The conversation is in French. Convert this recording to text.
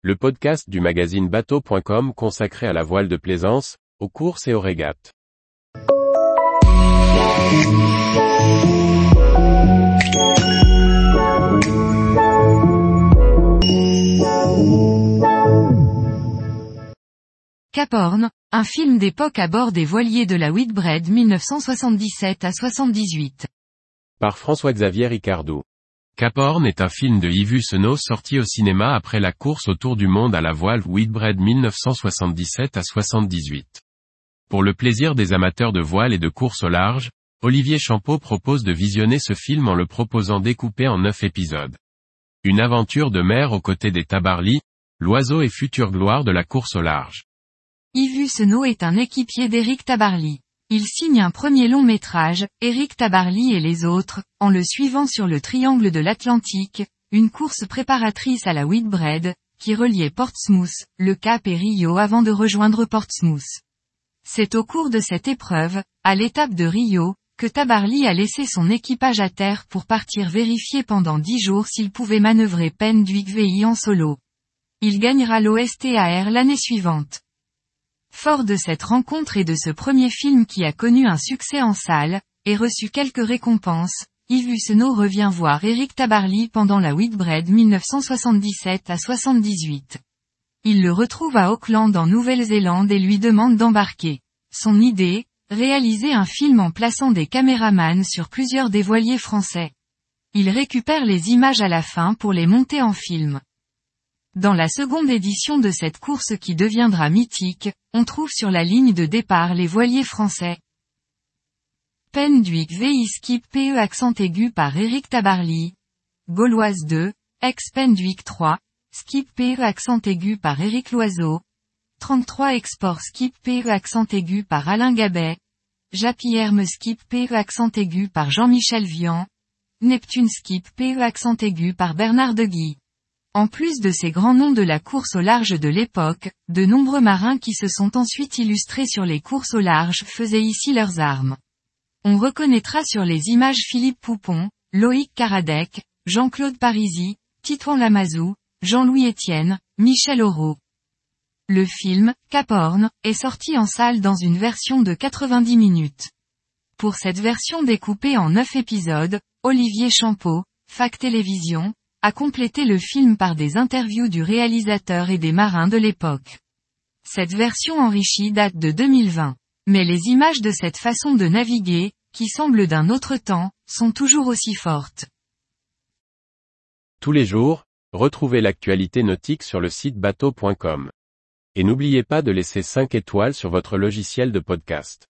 le podcast du magazine bateau.com consacré à la voile de plaisance, aux courses et aux régates. Cap Horn, un film d'époque à bord des voiliers de la Whitbread 1977 à 78. Par François-Xavier Ricardou. Cap Horn est un film de Yves Senot sorti au cinéma après la course autour du monde à la voile Whitbread 1977 à 78. Pour le plaisir des amateurs de voile et de course au large, Olivier Champeau propose de visionner ce film en le proposant découpé en neuf épisodes. Une aventure de mer aux côtés des Tabarly, l'oiseau et future gloire de la course au large. Yves Senot est un équipier d'Éric Tabarly. Il signe un premier long métrage, Éric Tabarly et les autres, en le suivant sur le triangle de l'Atlantique, une course préparatrice à la Whitbread, qui reliait Portsmouth, le Cap et Rio avant de rejoindre Portsmouth. C'est au cours de cette épreuve, à l'étape de Rio, que Tabarly a laissé son équipage à terre pour partir vérifier pendant dix jours s'il pouvait manœuvrer Penduic VI en solo. Il gagnera l'OSTAR l'année suivante. Fort de cette rencontre et de ce premier film qui a connu un succès en salle, et reçu quelques récompenses, Yves Hussenot revient voir Eric Tabarly pendant la Whitbread 1977 à 78. Il le retrouve à Auckland en Nouvelle-Zélande et lui demande d'embarquer. Son idée, réaliser un film en plaçant des caméramans sur plusieurs des voiliers français. Il récupère les images à la fin pour les monter en film. Dans la seconde édition de cette course qui deviendra mythique, on trouve sur la ligne de départ les voiliers français. Penduic VI Skip PE accent aigu par Eric Tabarly. Gauloise 2, ex-Penduic 3, Skip PE accent aigu par Eric Loiseau. 33 Export Skip PE accent aigu par Alain Gabet. Japierme Skip PE accent aigu par Jean-Michel Vian. Neptune Skip PE accent aigu par Bernard Deguy. En plus de ces grands noms de la course au large de l'époque, de nombreux marins qui se sont ensuite illustrés sur les courses au large faisaient ici leurs armes. On reconnaîtra sur les images Philippe Poupon, Loïc Caradec, Jean-Claude Parisi, Titouan Lamazou, Jean-Louis Etienne, Michel Auro. Le film, Cap Horn, est sorti en salle dans une version de 90 minutes. Pour cette version découpée en 9 épisodes, Olivier Champeau, Fac Télévision, a complété le film par des interviews du réalisateur et des marins de l'époque. Cette version enrichie date de 2020. Mais les images de cette façon de naviguer, qui semble d'un autre temps, sont toujours aussi fortes. Tous les jours, retrouvez l'actualité nautique sur le site bateau.com. Et n'oubliez pas de laisser 5 étoiles sur votre logiciel de podcast.